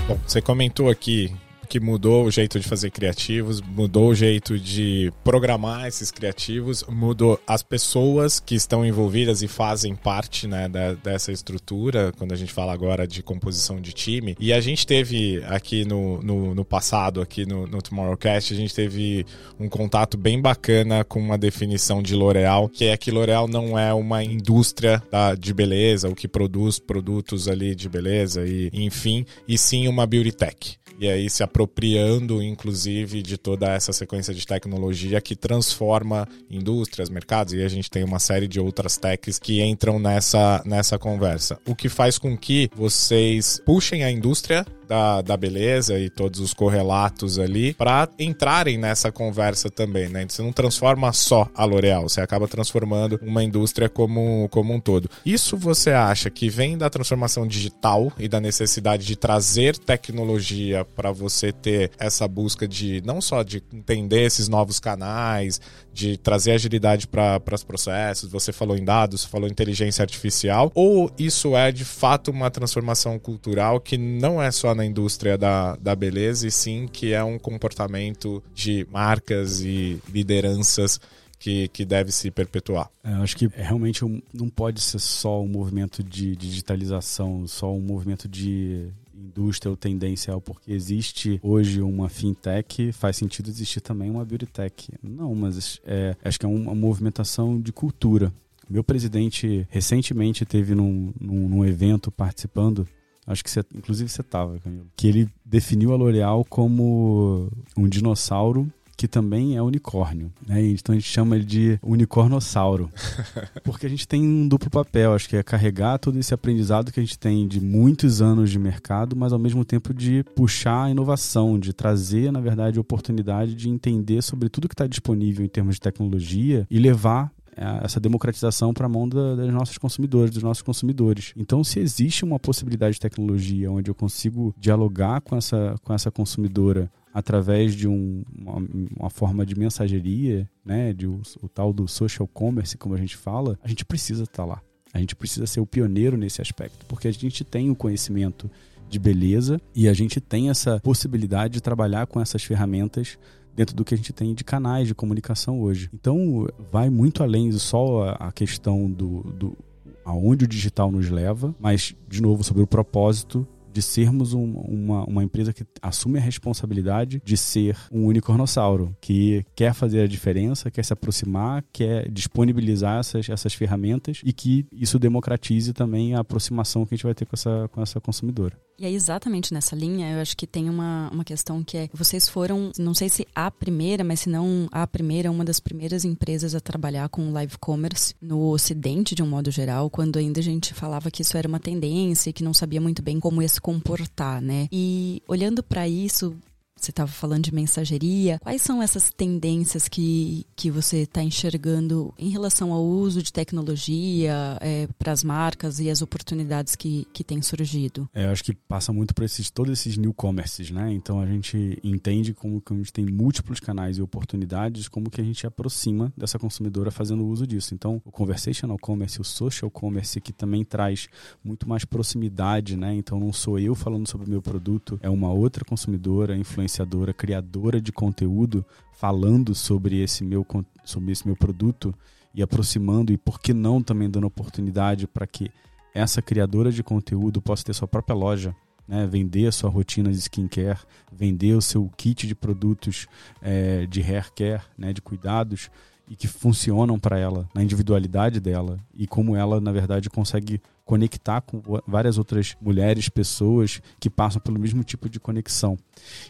Bom, você comentou aqui que mudou o jeito de fazer criativos, mudou o jeito de programar esses criativos, mudou as pessoas que estão envolvidas e fazem parte né, da, dessa estrutura, quando a gente fala agora de composição de time. E a gente teve aqui no, no, no passado, aqui no, no Tomorrowcast, a gente teve um contato bem bacana com uma definição de L'Oréal, que é que L'Oréal não é uma indústria de beleza, o que produz produtos ali de beleza, e enfim, e sim uma beauty tech e aí se apropriando, inclusive, de toda essa sequência de tecnologia que transforma indústrias, mercados, e a gente tem uma série de outras techs que entram nessa, nessa conversa. O que faz com que vocês puxem a indústria da, da beleza e todos os correlatos ali para entrarem nessa conversa também, né? Você não transforma só a L'Oréal, você acaba transformando uma indústria como, como um todo. Isso você acha que vem da transformação digital e da necessidade de trazer tecnologia para você ter essa busca de não só de entender esses novos canais, de trazer agilidade para os processos, você falou em dados, falou em inteligência artificial, ou isso é de fato uma transformação cultural que não é só na indústria da, da beleza, e sim que é um comportamento de marcas e lideranças que, que deve se perpetuar. É, eu acho que é realmente não pode ser só um movimento de digitalização, só um movimento de indústria ou tendencial, porque existe hoje uma fintech, faz sentido existir também uma beauty tech. Não, mas é, acho que é uma movimentação de cultura. Meu presidente recentemente teve num, num, num evento participando acho que você, inclusive você estava, Camilo, que ele definiu a L'Oréal como um dinossauro que também é unicórnio. Né? Então a gente chama ele de unicornossauro. [laughs] Porque a gente tem um duplo papel, acho que é carregar todo esse aprendizado que a gente tem de muitos anos de mercado, mas ao mesmo tempo de puxar a inovação, de trazer, na verdade, a oportunidade de entender sobre tudo que está disponível em termos de tecnologia e levar é, essa democratização para a mão da, das nossas consumidores, dos nossos consumidores. Então, se existe uma possibilidade de tecnologia onde eu consigo dialogar com essa, com essa consumidora através de um, uma, uma, forma de mensageria, né, de o, o, tal do social commerce, como a gente fala, a gente precisa estar tá lá. A gente precisa ser o pioneiro nesse aspecto, porque a gente tem o conhecimento de beleza e a gente tem essa possibilidade de trabalhar com essas ferramentas dentro do que a gente tem de canais de comunicação hoje. Então, vai muito além só a questão do, do aonde o digital nos leva, mas, de novo, sobre o propósito de sermos um, uma, uma empresa que assume a responsabilidade de ser um unicornossauro, que quer fazer a diferença, quer se aproximar, quer disponibilizar essas, essas ferramentas e que isso democratize também a aproximação que a gente vai ter com essa, com essa consumidora. E aí, exatamente nessa linha, eu acho que tem uma, uma questão que é: vocês foram, não sei se a primeira, mas se não a primeira, uma das primeiras empresas a trabalhar com live commerce no Ocidente, de um modo geral, quando ainda a gente falava que isso era uma tendência e que não sabia muito bem como ia se comportar, né? E olhando para isso, você estava falando de mensageria. Quais são essas tendências que, que você está enxergando em relação ao uso de tecnologia é, para as marcas e as oportunidades que, que têm surgido? É, eu acho que passa muito por esses, todos esses new commerces, né? Então a gente entende como que a gente tem múltiplos canais e oportunidades, como que a gente aproxima dessa consumidora fazendo uso disso. Então o conversational commerce, o social commerce, que também traz muito mais proximidade, né? Então não sou eu falando sobre o meu produto, é uma outra consumidora, influenciadora influenciadora, criadora de conteúdo, falando sobre esse meu, sobre esse meu produto e aproximando, e por que não também dando oportunidade para que essa criadora de conteúdo possa ter sua própria loja, né? vender a sua rotina de skincare, vender o seu kit de produtos é, de hair care, né? de cuidados, e que funcionam para ela, na individualidade dela, e como ela, na verdade, consegue conectar com várias outras mulheres, pessoas que passam pelo mesmo tipo de conexão.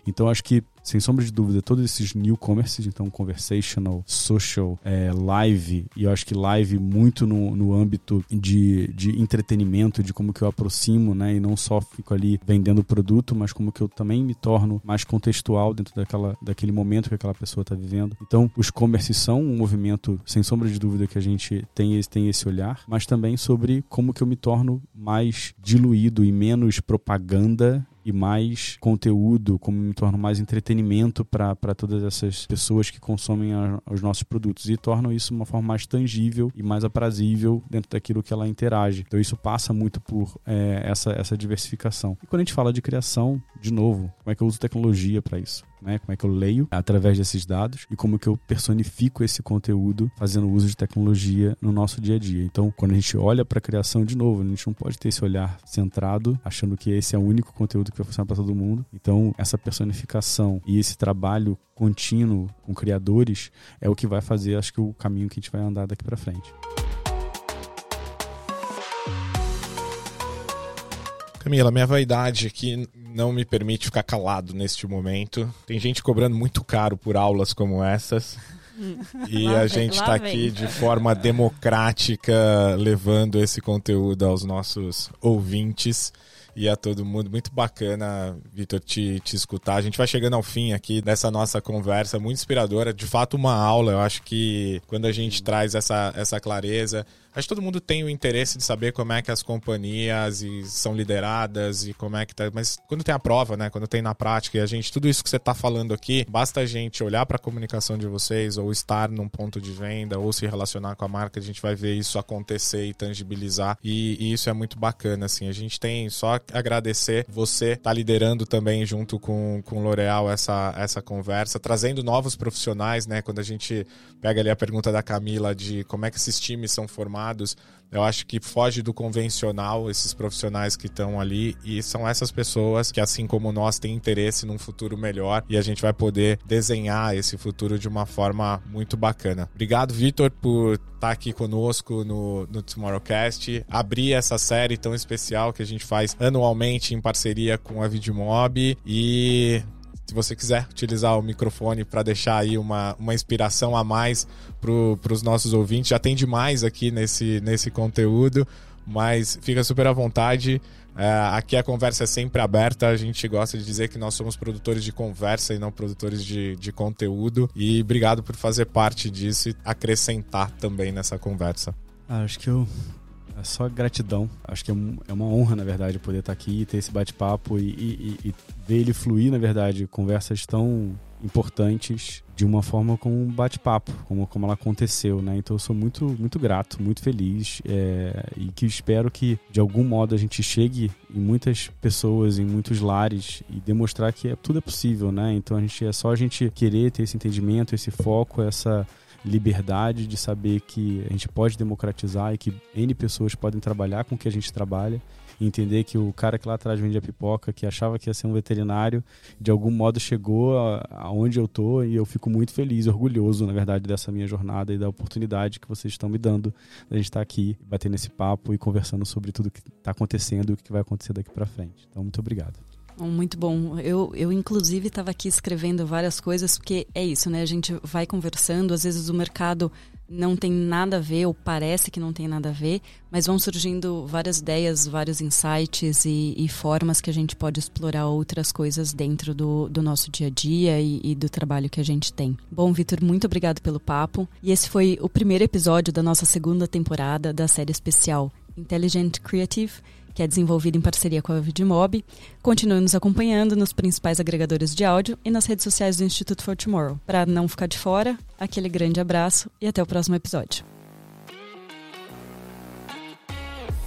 Então acho que sem sombra de dúvida, todos esses newcomers, então conversational, social, é, live, e eu acho que live muito no, no âmbito de, de entretenimento, de como que eu aproximo, né? E não só fico ali vendendo produto, mas como que eu também me torno mais contextual dentro daquela, daquele momento que aquela pessoa está vivendo. Então, os commerce são um movimento, sem sombra de dúvida, que a gente tem, tem esse olhar, mas também sobre como que eu me torno mais diluído e menos propaganda e mais conteúdo, como me torno mais entretenimento para todas essas pessoas que consomem a, os nossos produtos e tornam isso uma forma mais tangível e mais aprazível dentro daquilo que ela interage. Então isso passa muito por é, essa, essa diversificação. E quando a gente fala de criação, de novo, como é que eu uso tecnologia para isso? Né? Como é que eu leio através desses dados e como que eu personifico esse conteúdo fazendo uso de tecnologia no nosso dia a dia. Então, quando a gente olha para a criação de novo, a gente não pode ter esse olhar centrado, achando que esse é o único conteúdo que vai funcionar para todo mundo. Então, essa personificação e esse trabalho contínuo com criadores é o que vai fazer, acho que o caminho que a gente vai andar daqui para frente. Camila, minha vaidade aqui não me permite ficar calado neste momento. Tem gente cobrando muito caro por aulas como essas. E lá a gente está aqui de forma democrática levando esse conteúdo aos nossos ouvintes e a todo mundo. Muito bacana, Vitor, te, te escutar. A gente vai chegando ao fim aqui dessa nossa conversa, muito inspiradora. De fato, uma aula. Eu acho que quando a gente traz essa, essa clareza, Acho que todo mundo tem o interesse de saber como é que as companhias são lideradas e como é que tá. Mas quando tem a prova, né? Quando tem na prática, e a gente, tudo isso que você está falando aqui, basta a gente olhar para a comunicação de vocês, ou estar num ponto de venda, ou se relacionar com a marca, a gente vai ver isso acontecer e tangibilizar. E, e isso é muito bacana, assim. A gente tem só agradecer você tá liderando também junto com, com o L'Oréal essa, essa conversa, trazendo novos profissionais, né? Quando a gente pega ali a pergunta da Camila de como é que esses times são formados formados. Eu acho que foge do convencional esses profissionais que estão ali e são essas pessoas que, assim como nós, têm interesse num futuro melhor e a gente vai poder desenhar esse futuro de uma forma muito bacana. Obrigado, Vitor, por estar aqui conosco no, no Tomorrowcast, abrir essa série tão especial que a gente faz anualmente em parceria com a Vidmob e se você quiser utilizar o microfone para deixar aí uma, uma inspiração a mais para os nossos ouvintes, já tem demais aqui nesse, nesse conteúdo, mas fica super à vontade. É, aqui a conversa é sempre aberta. A gente gosta de dizer que nós somos produtores de conversa e não produtores de, de conteúdo. E obrigado por fazer parte disso e acrescentar também nessa conversa. Ah, acho que eu é só gratidão. Acho que é, é uma honra, na verdade, poder estar aqui, ter esse bate-papo e, e, e, ver ele fluir, na verdade, conversas tão importantes de uma forma como um bate-papo, como, como ela aconteceu, né? Então eu sou muito, muito grato, muito feliz é, e que espero que de algum modo a gente chegue em muitas pessoas, em muitos lares e demonstrar que é, tudo é possível, né? Então a gente é só a gente querer ter esse entendimento, esse foco, essa liberdade de saber que a gente pode democratizar e que N pessoas podem trabalhar com o que a gente trabalha entender que o cara que lá atrás vendia pipoca, que achava que ia ser um veterinário, de algum modo chegou aonde eu tô e eu fico muito feliz, orgulhoso, na verdade, dessa minha jornada e da oportunidade que vocês estão me dando de a gente estar aqui, batendo esse papo e conversando sobre tudo que está acontecendo e o que vai acontecer daqui para frente. Então, muito obrigado. Muito bom. Eu, eu inclusive, estava aqui escrevendo várias coisas, porque é isso, né? A gente vai conversando, às vezes o mercado não tem nada a ver, ou parece que não tem nada a ver, mas vão surgindo várias ideias, vários insights e, e formas que a gente pode explorar outras coisas dentro do, do nosso dia a dia e, e do trabalho que a gente tem. Bom, Vitor, muito obrigado pelo papo. E esse foi o primeiro episódio da nossa segunda temporada da série especial Intelligent Creative que é desenvolvido em parceria com a Vidmob. Continue nos acompanhando nos principais agregadores de áudio e nas redes sociais do Instituto for Tomorrow. Para não ficar de fora, aquele grande abraço e até o próximo episódio.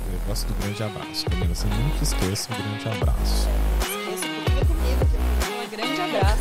O negócio do grande abraço, Camila. Você nunca o grande abraço. Comigo. Um grande abraço.